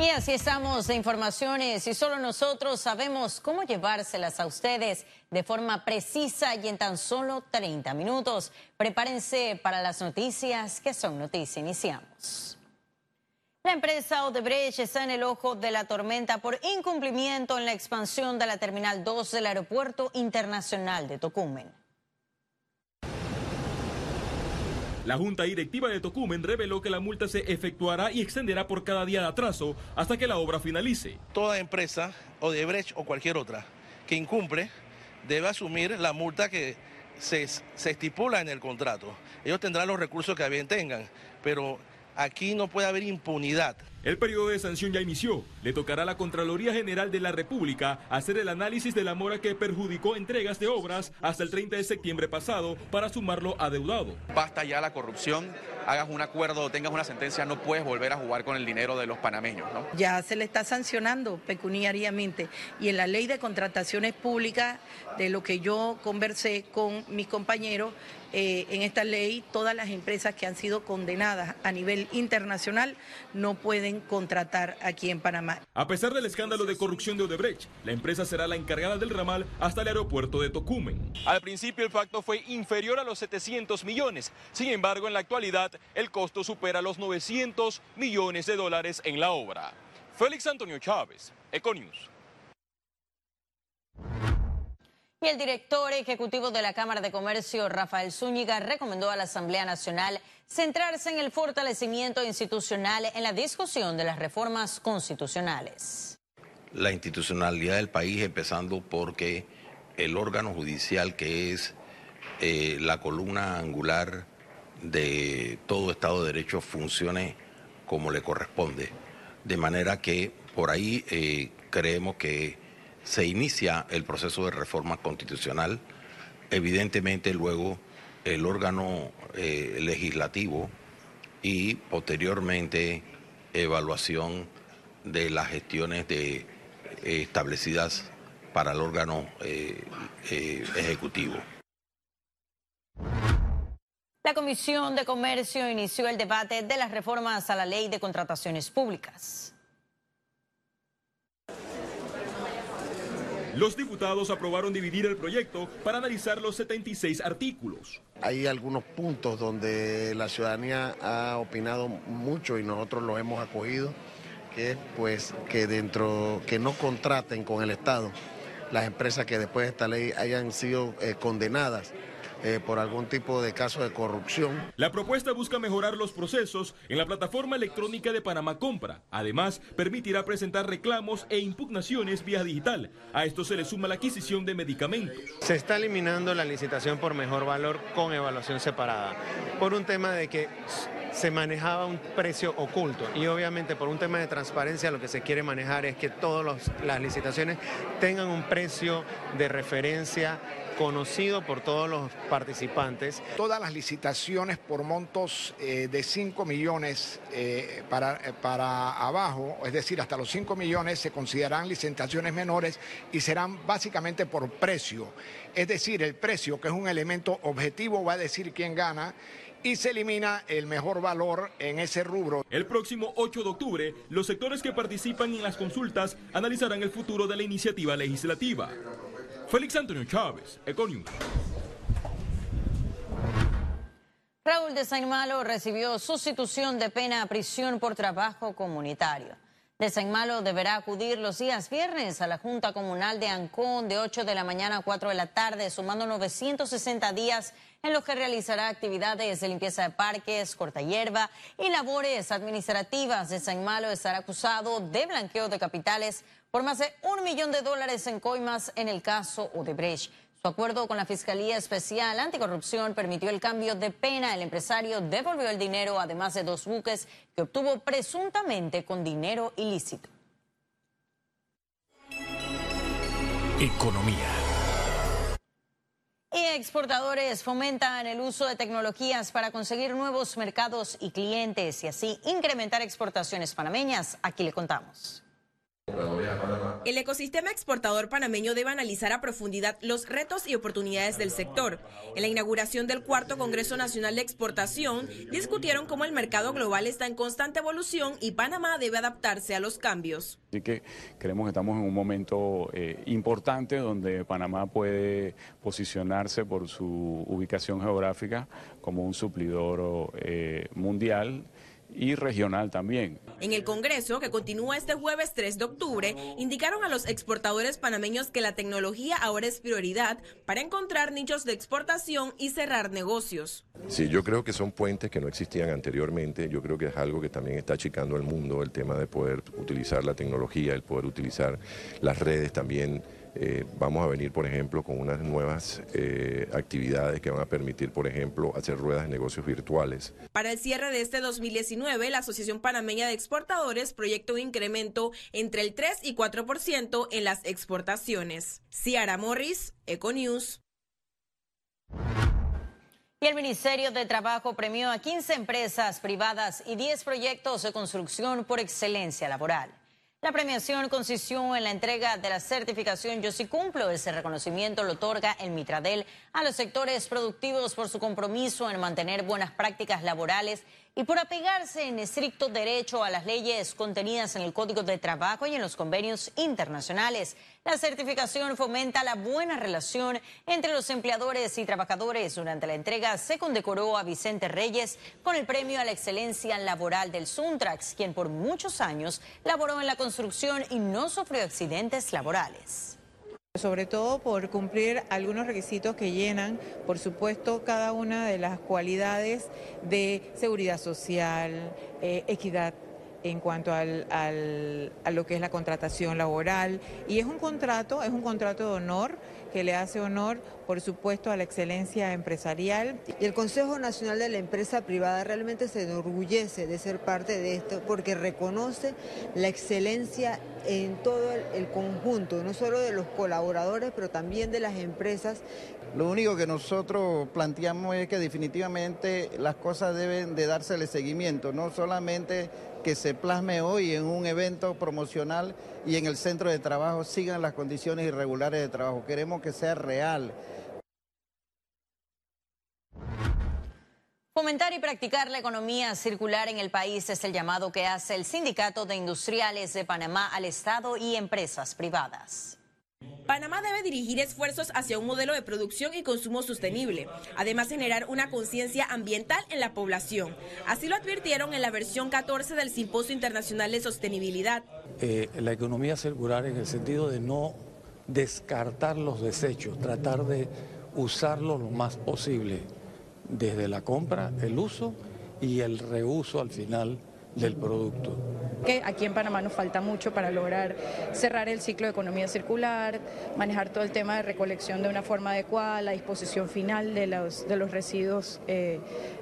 Y así estamos de informaciones y solo nosotros sabemos cómo llevárselas a ustedes de forma precisa y en tan solo 30 minutos. Prepárense para las noticias que son noticia. Iniciamos. La empresa Odebrecht está en el ojo de la tormenta por incumplimiento en la expansión de la Terminal 2 del Aeropuerto Internacional de Tocumen. La Junta Directiva de Tocumen reveló que la multa se efectuará y extenderá por cada día de atraso hasta que la obra finalice. Toda empresa, Odebrecht o cualquier otra, que incumple, debe asumir la multa que se, se estipula en el contrato. Ellos tendrán los recursos que bien tengan, pero aquí no puede haber impunidad. El periodo de sanción ya inició. Le tocará a la Contraloría General de la República hacer el análisis de la mora que perjudicó entregas de obras hasta el 30 de septiembre pasado para sumarlo adeudado. Basta ya la corrupción, hagas un acuerdo o tengas una sentencia, no puedes volver a jugar con el dinero de los panameños. ¿no? Ya se le está sancionando pecuniariamente y en la ley de contrataciones públicas, de lo que yo conversé con mis compañeros, eh, en esta ley todas las empresas que han sido condenadas a nivel internacional no pueden contratar aquí en Panamá. A pesar del escándalo de corrupción de Odebrecht, la empresa será la encargada del ramal hasta el aeropuerto de Tocumen. Al principio el pacto fue inferior a los 700 millones. Sin embargo, en la actualidad el costo supera los 900 millones de dólares en la obra. Félix Antonio Chávez, Econius. Y el director ejecutivo de la Cámara de Comercio, Rafael Zúñiga, recomendó a la Asamblea Nacional centrarse en el fortalecimiento institucional en la discusión de las reformas constitucionales. La institucionalidad del país, empezando porque el órgano judicial, que es eh, la columna angular de todo Estado de Derecho, funcione como le corresponde. De manera que por ahí eh, creemos que se inicia el proceso de reforma constitucional. Evidentemente luego el órgano eh, legislativo y posteriormente evaluación de las gestiones de, eh, establecidas para el órgano eh, ejecutivo. La Comisión de Comercio inició el debate de las reformas a la ley de contrataciones públicas. Los diputados aprobaron dividir el proyecto para analizar los 76 artículos. Hay algunos puntos donde la ciudadanía ha opinado mucho y nosotros los hemos acogido, que es pues que dentro que no contraten con el Estado las empresas que después de esta ley hayan sido eh, condenadas eh, por algún tipo de caso de corrupción. La propuesta busca mejorar los procesos en la plataforma electrónica de Panamá Compra. Además, permitirá presentar reclamos e impugnaciones vía digital. A esto se le suma la adquisición de medicamentos. Se está eliminando la licitación por mejor valor con evaluación separada, por un tema de que se manejaba un precio oculto y obviamente por un tema de transparencia lo que se quiere manejar es que todas las licitaciones tengan un precio de referencia conocido por todos los participantes. Todas las licitaciones por montos eh, de 5 millones eh, para, eh, para abajo, es decir, hasta los 5 millones, se considerarán licitaciones menores y serán básicamente por precio. Es decir, el precio, que es un elemento objetivo, va a decir quién gana y se elimina el mejor valor en ese rubro. El próximo 8 de octubre, los sectores que participan en las consultas analizarán el futuro de la iniciativa legislativa. Félix Antonio Chávez, Econius. Raúl de Saint Malo recibió sustitución de pena a prisión por trabajo comunitario. De Saint Malo deberá acudir los días viernes a la Junta Comunal de Ancón de 8 de la mañana a 4 de la tarde, sumando 960 días en los que realizará actividades de limpieza de parques, corta hierba y labores administrativas. De Saint Malo estará acusado de blanqueo de capitales por más de un millón de dólares en coimas en el caso Odebrecht. Su acuerdo con la Fiscalía Especial Anticorrupción permitió el cambio de pena. El empresario devolvió el dinero, además de dos buques que obtuvo presuntamente con dinero ilícito. Economía. Y exportadores fomentan el uso de tecnologías para conseguir nuevos mercados y clientes y así incrementar exportaciones panameñas. Aquí le contamos. El ecosistema exportador panameño debe analizar a profundidad los retos y oportunidades del sector. En la inauguración del cuarto Congreso Nacional de Exportación, discutieron cómo el mercado global está en constante evolución y Panamá debe adaptarse a los cambios. Así que creemos que estamos en un momento eh, importante donde Panamá puede posicionarse por su ubicación geográfica como un suplidor eh, mundial y regional también. En el Congreso, que continúa este jueves 3 de octubre, indicaron a los exportadores panameños que la tecnología ahora es prioridad para encontrar nichos de exportación y cerrar negocios. Sí, yo creo que son puentes que no existían anteriormente. Yo creo que es algo que también está achicando al mundo, el tema de poder utilizar la tecnología, el poder utilizar las redes también eh, vamos a venir, por ejemplo, con unas nuevas eh, actividades que van a permitir, por ejemplo, hacer ruedas de negocios virtuales. Para el cierre de este 2019, la Asociación Panameña de Exportadores proyecta un incremento entre el 3 y 4% en las exportaciones. Ciara Morris, Econews. Y el Ministerio de Trabajo premió a 15 empresas privadas y 10 proyectos de construcción por excelencia laboral. La premiación consistió en la entrega de la certificación Yo sí cumplo. Ese reconocimiento lo otorga el Mitradel a los sectores productivos por su compromiso en mantener buenas prácticas laborales y por apegarse en estricto derecho a las leyes contenidas en el Código de Trabajo y en los convenios internacionales. La certificación fomenta la buena relación entre los empleadores y trabajadores. Durante la entrega se condecoró a Vicente Reyes con el premio a la excelencia laboral del Suntrax, quien por muchos años laboró en la construcción y no sufrió accidentes laborales sobre todo por cumplir algunos requisitos que llenan, por supuesto, cada una de las cualidades de seguridad social, eh, equidad en cuanto al, a lo que es la contratación laboral. Y es un contrato, es un contrato de honor que le hace honor, por supuesto, a la excelencia empresarial. Y el Consejo Nacional de la Empresa Privada realmente se enorgullece de ser parte de esto porque reconoce la excelencia en todo el, conjunto, no solo de los colaboradores, pero también de las empresas. Lo único que nosotros planteamos es que definitivamente las cosas deben de dársele seguimiento, no solamente que se plasme hoy en un evento promocional y en el centro de trabajo sigan las condiciones irregulares de trabajo. Queremos que sea real. Fomentar y practicar la economía circular en el país es el llamado que hace el Sindicato de Industriales de Panamá al Estado y empresas privadas. Panamá debe dirigir esfuerzos hacia un modelo de producción y consumo sostenible, además generar una conciencia ambiental en la población. Así lo advirtieron en la versión 14 del Simposio Internacional de Sostenibilidad. Eh, la economía circular en el sentido de no descartar los desechos, tratar de usarlo lo más posible, desde la compra, el uso y el reuso al final del producto. Que aquí en Panamá nos falta mucho para lograr cerrar el ciclo de economía circular, manejar todo el tema de recolección de una forma adecuada, la disposición final de los, de los residuos eh,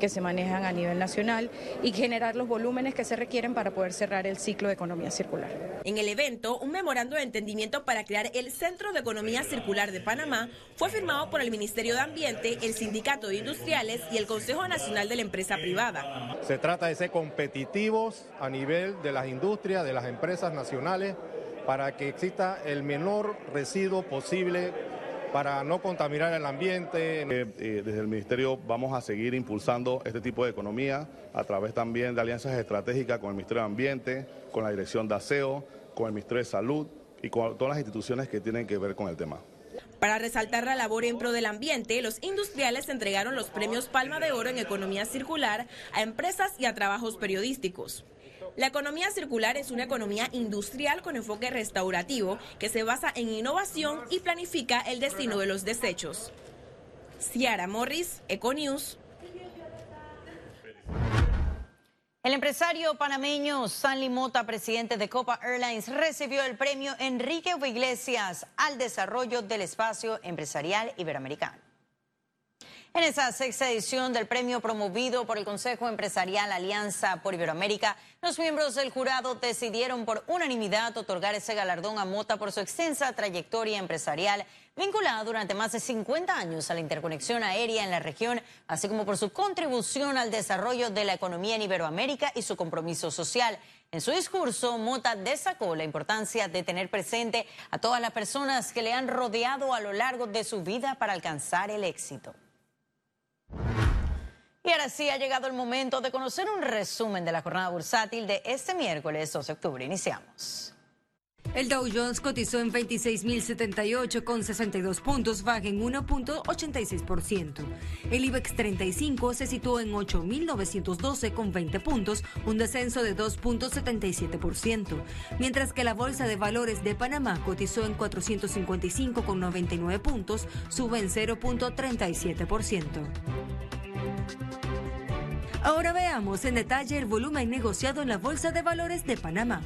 que se manejan a nivel nacional y generar los volúmenes que se requieren para poder cerrar el ciclo de economía circular. En el evento, un memorando de entendimiento para crear el Centro de Economía Circular de Panamá fue firmado por el Ministerio de Ambiente, el Sindicato de Industriales y el Consejo Nacional de la Empresa Privada. Se trata de ser competitivos a nivel de las industrias, de las empresas nacionales, para que exista el menor residuo posible para no contaminar el ambiente. Eh, eh, desde el Ministerio vamos a seguir impulsando este tipo de economía a través también de alianzas estratégicas con el Ministerio de Ambiente, con la Dirección de Aseo, con el Ministerio de Salud y con todas las instituciones que tienen que ver con el tema. Para resaltar la labor en pro del ambiente, los industriales entregaron los premios Palma de Oro en Economía Circular a empresas y a trabajos periodísticos. La economía circular es una economía industrial con enfoque restaurativo que se basa en innovación y planifica el destino de los desechos. Ciara Morris, Econews. El empresario panameño Stanley Mota, presidente de Copa Airlines, recibió el premio Enrique Iglesias al desarrollo del espacio empresarial iberoamericano. En esa sexta edición del premio promovido por el Consejo Empresarial Alianza por Iberoamérica, los miembros del jurado decidieron por unanimidad otorgar ese galardón a Mota por su extensa trayectoria empresarial vinculada durante más de 50 años a la interconexión aérea en la región, así como por su contribución al desarrollo de la economía en Iberoamérica y su compromiso social. En su discurso, Mota destacó la importancia de tener presente a todas las personas que le han rodeado a lo largo de su vida para alcanzar el éxito. Y ahora sí ha llegado el momento de conocer un resumen de la jornada bursátil de este miércoles 12 de octubre. Iniciamos. El Dow Jones cotizó en 26.078 con 62 puntos, baja en 1.86%. El IBEX 35 se situó en 8.912 con 20 puntos, un descenso de 2.77%, mientras que la Bolsa de Valores de Panamá cotizó en 455 con 99 puntos, sube en 0.37%. Ahora veamos en detalle el volumen negociado en la Bolsa de Valores de Panamá.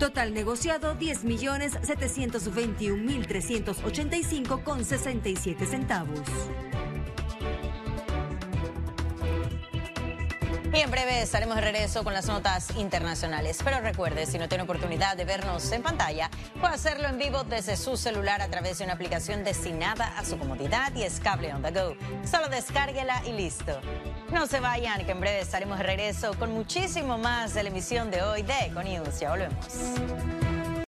Total negociado 10.721.385 con 67 centavos. Y en breve estaremos de regreso con las notas internacionales. Pero recuerde, si no tiene oportunidad de vernos en pantalla, puede hacerlo en vivo desde su celular a través de una aplicación destinada a su comodidad y es on the go. Solo descárguela y listo. No se vayan, que en breve estaremos de regreso con muchísimo más de la emisión de hoy de Econews. Ya volvemos.